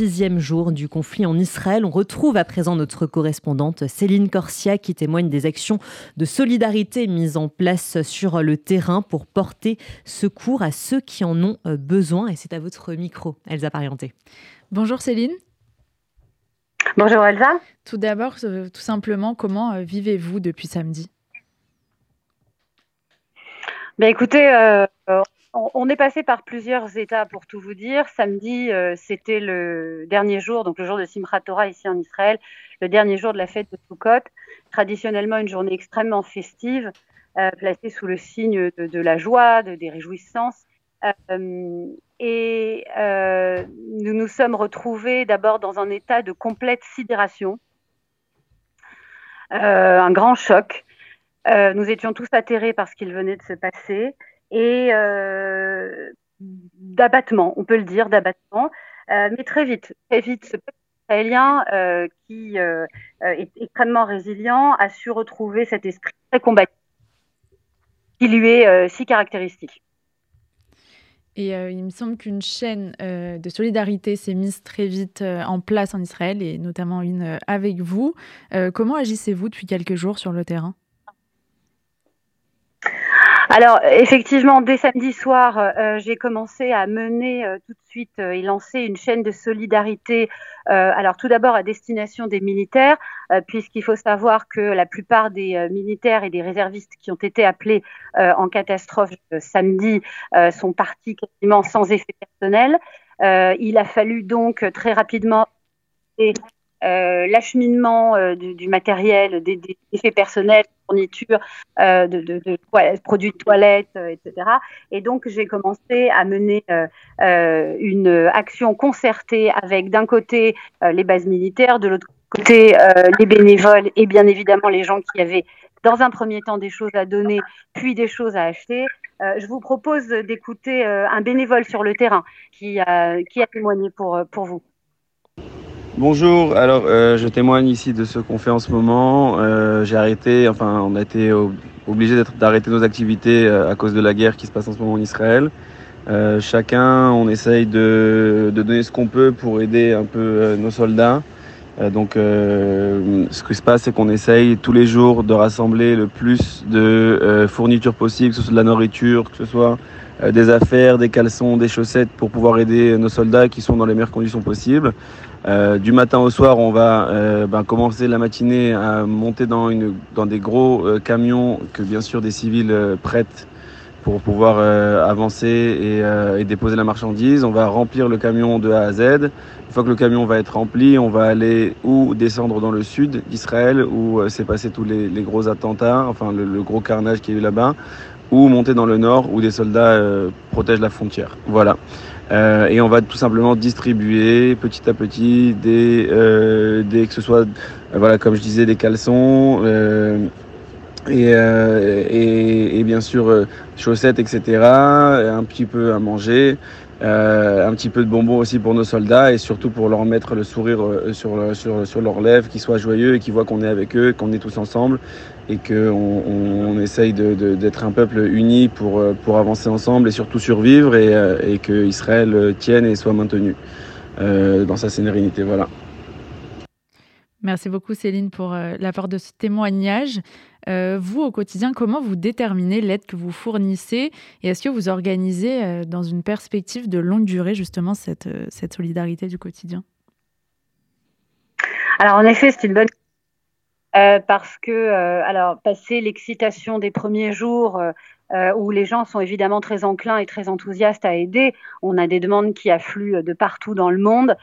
sixième jour du conflit en Israël. On retrouve à présent notre correspondante Céline Corsia qui témoigne des actions de solidarité mises en place sur le terrain pour porter secours à ceux qui en ont euh, besoin. Et c'est à votre micro, Elsa Parienté. Bonjour Céline. Bonjour Elsa. Tout d'abord, euh, tout simplement, comment euh, vivez-vous depuis samedi? Ben Écoutez, euh, on, est passé par plusieurs étapes pour tout vous dire. Samedi, c'était le dernier jour, donc le jour de Simchat Torah ici en Israël, le dernier jour de la fête de Sukkot. Traditionnellement, une journée extrêmement festive, placée sous le signe de, la joie, de, des réjouissances. Euh, et euh, nous nous sommes retrouvés d'abord dans un état de complète sidération, euh, un grand choc. nous étions tous atterrés par ce qu'il venait de se passer et d'abattement, on peut le dire, d'abattement. mais très vite, très vite, ce peuple israélien qui est extrêmement résilient a su retrouver cet esprit très combatif qui lui est si caractéristique. Et euh, il me semble qu'une chaîne euh, de solidarité s'est mise très vite euh, en place en Israël, et notamment une avec vous. comment agissez-vous depuis quelques jours sur le terrain? Alors effectivement, dès samedi soir, euh, j'ai commencé à mener euh, tout de suite euh, et lancer une chaîne de solidarité. alors tout d'abord à destination des militaires, puisqu'il faut savoir que la plupart des militaires et des réservistes qui ont été appelés en catastrophe samedi sont partis quasiment sans effet personnel. il a fallu donc très rapidement l'acheminement du, matériel, des, effets personnels, euh, de, de, de toilette, etc. Et donc j'ai commencé à mener une action concertée avec d'un côté les bases militaires, de l'autre côté les bénévoles et bien évidemment les gens qui avaient dans un premier temps des choses à donner, puis des choses à acheter. je vous propose d'écouter un bénévole sur le terrain qui a, témoigné pour vous. Bonjour, alors euh, je témoigne ici de ce qu'on fait en ce moment. Euh, j'ai arrêté, enfin on a été obligé d'arrêter nos activités euh, à cause de la guerre qui se passe en ce moment en Israël. chacun, on essaye de, de donner ce qu'on peut pour aider un peu nos soldats. donc ce qui se passe, c'est qu'on essaye tous les jours de rassembler le plus de fournitures possibles, que ce soit de la nourriture, que ce soit des affaires, des caleçons, des chaussettes pour pouvoir aider nos soldats qui sont dans les meilleures conditions possibles. Euh, du matin au soir, on va euh, ben, commencer la matinée à monter dans, une, dans des gros euh, camions que bien sûr des civils prêtent pour pouvoir avancer et, et, déposer la marchandise. On va remplir le camion de A à Z. Une fois que le camion va être rempli, on va aller ou descendre dans le sud d'Israël où s'est passé tous les, les, gros attentats, enfin le, le gros carnage qu'il y a eu là-bas, ou monter dans le nord où des soldats protègent la frontière. Voilà. Euh, et on va tout simplement distribuer petit à petit des, euh, des que ce soit, euh, voilà, comme je disais, des caleçons et, et, et, bien sûr chaussettes, etc. Un petit peu à manger. Euh, un petit peu de bonbons aussi pour nos soldats et surtout pour leur mettre le sourire sur, sur, sur leurs lèvres, qu'ils soient joyeux et qu'ils voient qu'on est avec eux, qu'on est tous ensemble et qu'on on, essaye d'être un peuple uni pour, pour avancer ensemble et surtout survivre et, euh, et que Israël tienne et soit maintenu euh, dans sa sérénité. Voilà. Merci beaucoup Céline pour euh, l'apport de ce témoignage. vous, au quotidien, comment vous déterminez l'aide que vous fournissez et est-ce que vous organisez dans une perspective de longue durée justement cette, cette solidarité du quotidien? Alors en effet, c'est une bonne euh, parce que, euh, alors, passer l'excitation des premiers jours, euh, où les gens sont évidemment très enclins et très enthousiastes à aider, on a des demandes qui affluent de partout dans le monde.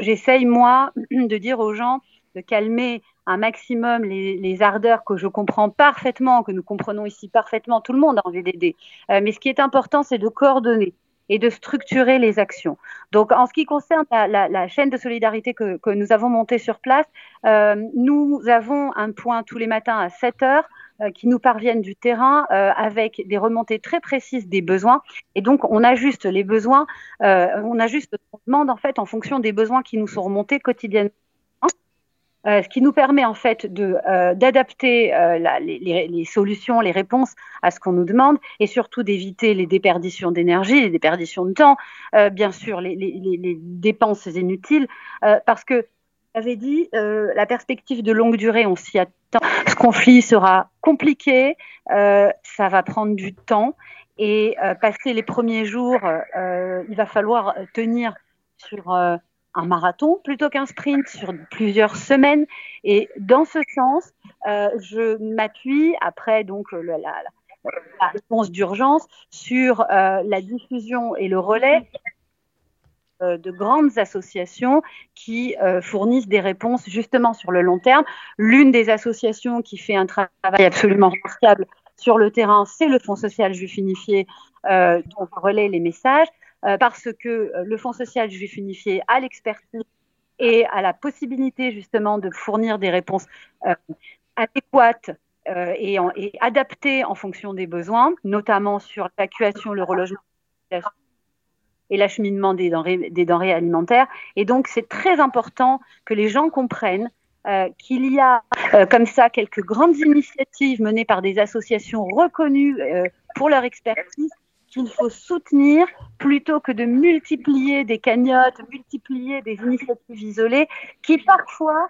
J'essaye, moi, de dire aux gens de calmer un maximum les, ardeurs que je comprends parfaitement, que nous comprenons ici parfaitement, tout le monde a envie d'aider. mais ce qui est important, c'est de coordonner et de structurer les actions. Donc, en ce qui concerne la, chaîne de solidarité que, que, nous avons montée sur place, euh, nous avons un point tous les matins à 7 heures euh, qui nous parviennent du terrain euh, avec des remontées très précises des besoins. Et donc, on ajuste les besoins, on ajuste, on demande en fait en fonction des besoins qui nous sont remontés quotidiennement ce qui nous permet en fait d'adapter les, solutions, les réponses à ce qu'on nous demande et surtout d'éviter les déperditions d'énergie, les déperditions de temps, bien sûr les, dépenses inutiles, parce que j'avais dit, la perspective de longue durée, on s'y attend. Ce conflit sera compliqué, ça va prendre du temps et euh, passer les premiers jours, euh, il va falloir tenir sur euh, un marathon plutôt qu'un sprint sur plusieurs semaines. Et dans ce sens, je m'appuie après donc la, réponse d'urgence sur la diffusion et le relais de grandes associations qui fournissent des réponses justement sur le long terme. L'une des associations qui fait un travail absolument remarquable sur le terrain, c'est le Fonds social juif unifié euh, dont je relais les messages, euh, parce que euh, le Fonds social juif unifié a l'expertise et a la possibilité justement de fournir des réponses adéquates et, adaptées en fonction des besoins, notamment sur l'évacuation, le relogement et l'acheminement des denrées, des denrées alimentaires. Et donc, c'est très important que les gens comprennent euh, qu'il y a euh, comme ça quelques grandes initiatives menées par des associations reconnues euh, pour leur expertise qu'il faut soutenir plutôt que de multiplier des cagnottes, multiplier des initiatives isolées qui parfois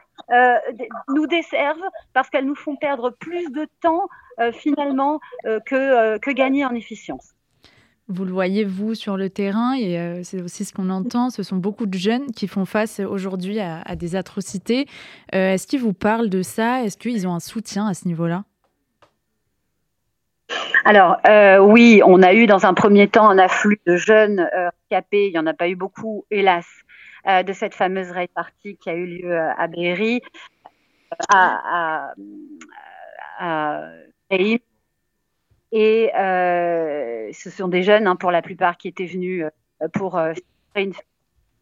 nous desservent parce qu'elles nous font perdre plus de temps finalement que, que gagner en efficience. Vous le voyez, vous, sur le terrain, et euh, c'est aussi ce qu'on entend, ce sont beaucoup de jeunes qui font face aujourd'hui à, des atrocités. Euh, est-ce qu'ils vous parlent de ça? Est-ce qu'ils ont un soutien à ce niveau-là? Alors euh, oui, on a eu dans un premier temps un afflux de jeunes capés, il n'y en a pas eu beaucoup, hélas, de cette fameuse répartie qui a eu lieu à Berry, à, à, et euh, ce sont des jeunes, hein, pour la plupart, qui étaient venus euh, pour euh, une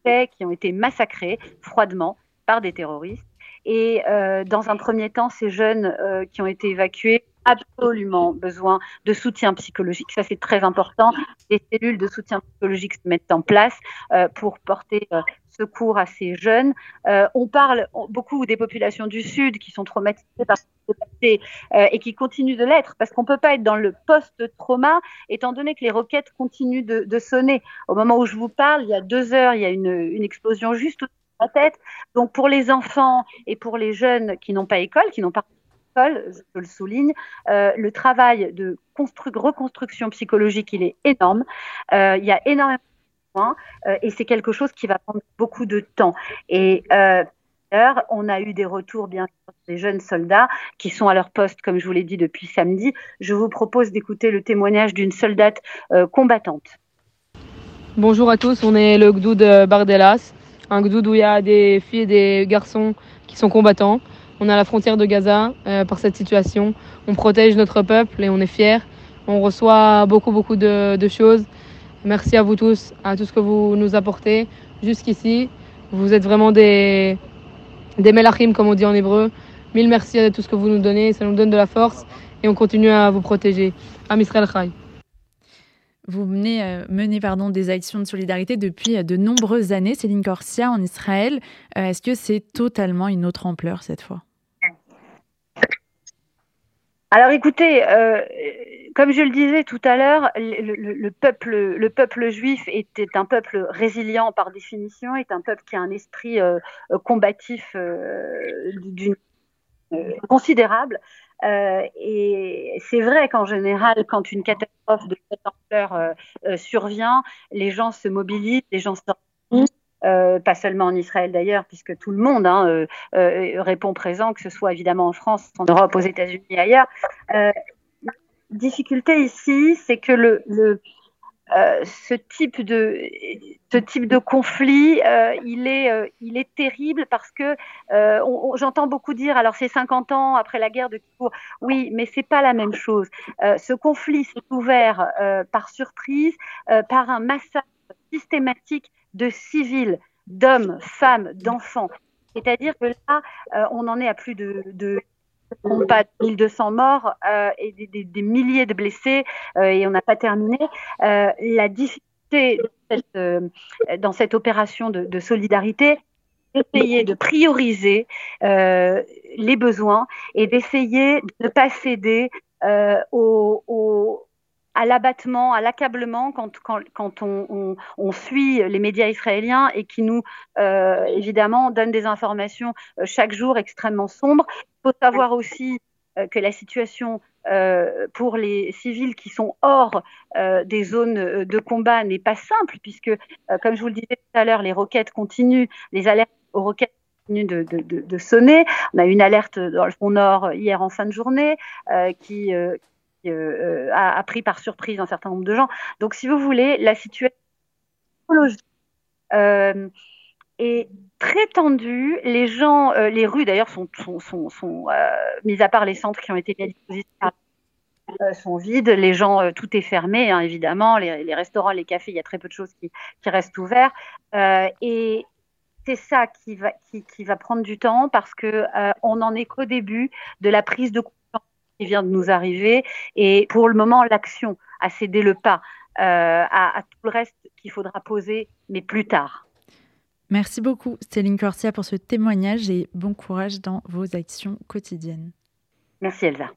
fête, qui ont été massacrés froidement par des terroristes. Et euh, dans un premier temps, ces jeunes euh, qui ont été évacués absolument besoin de soutien psychologique. Ça, c'est très important. Des cellules de soutien psychologique se mettent en place euh, pour porter euh, secours à ces jeunes. Euh, on parle beaucoup des populations du Sud qui sont traumatisées par ce euh, et qui continuent de l'être parce qu'on ne peut pas être dans le post-trauma étant donné que les roquettes continuent de, de, sonner. Au moment où je vous parle, il y a deux heures, il y a une, explosion juste au la tête. Donc pour les enfants et pour les jeunes qui n'ont pas école, qui n'ont pas je le souligne, euh, le travail de reconstruction psychologique, il est énorme. Euh, il y a énormément de points euh, et c'est quelque chose qui va prendre beaucoup de temps. Et on a eu des retours, bien sûr, des jeunes soldats qui sont à leur poste, comme je vous l'ai dit depuis samedi. Je vous propose d'écouter le témoignage d'une soldate combattante. Bonjour à tous, on est le Gdou de Bardelas un gdoud où il y a des filles et des garçons qui sont combattants. On est à la frontière de Gaza euh, par cette situation. On protège notre peuple et on est fiers. On reçoit beaucoup, beaucoup de, choses. Merci à vous tous, à tout ce que vous nous apportez jusqu'ici. Vous êtes vraiment des, des melachim, comme on dit en hébreu. Mille merci à tout ce que vous nous donnez. Ça nous donne de la force et on continue à vous protéger. Am Israël. Vous menez, euh, pardon, des actions de solidarité depuis euh, de nombreuses années, Céline Corsia, en Israël. Euh, Est-ce que c'est totalement une autre ampleur cette fois? Alors écoutez, euh, comme je le disais tout à l'heure, le, le, le, peuple, le peuple juif était un peuple résilient par définition, est un peuple qui a un esprit euh, combatif euh, d'une considérable. Et c'est vrai qu'en général, quand une catastrophe de cette ampleur survient, les gens se mobilisent, les gens s'organisent. Euh, pas seulement en Israël d'ailleurs, puisque tout le monde hein, euh, euh, répond présent, que ce soit évidemment en France, en Europe, aux États-Unis ailleurs. difficulté ici, c'est que ce type de conflit, il est il est terrible parce que j'entends beaucoup dire alors c'est 50 ans après la guerre de Kippour. Oui, mais c'est pas la même chose. ce conflit s'est ouvert par surprise par un massacre systématique de civils, d'hommes, femmes, d'enfants. C'est-à-dire que là, on en est à plus de, de pas 1200 morts euh, et des, milliers de blessés euh, et on n'a pas terminé. Euh, la difficulté euh, dans cette opération de, de solidarité, d'essayer de prioriser les besoins et d'essayer de ne pas céder au, à l'abattement, à l'accablement quand, on, suit les médias israéliens et qui nous, euh, évidemment, donnent des informations euh, chaque jour extrêmement sombres. Il faut savoir aussi euh, que la situation pour les civils qui sont hors des zones de combat n'est pas simple, puisque, comme je vous le disais tout à l'heure, les roquettes continuent, les alertes aux roquettes continuent de, sonner. On a une alerte dans le front nord hier en fin de journée qui, euh, a, pris par surprise un certain nombre de gens. Donc, si vous voulez, la situation euh, est très tendue. Les gens, euh, les rues d'ailleurs sont, sont, sont, sont mis à part les centres qui ont été mis à disposition sont vides, les gens, tout est fermé, hein, évidemment, les, restaurants, les cafés, il y a très peu de choses qui, restent ouverts. et c'est ça qui va, prendre du temps parce que on n'en est qu'au début de la prise de qui vient de nous arriver. Et pour le moment, l'action a cédé le pas euh, à, tout le reste qu'il faudra poser, mais plus tard. Merci beaucoup, Céline Corsia, pour ce témoignage et bon courage dans vos actions quotidiennes. Merci, Elsa.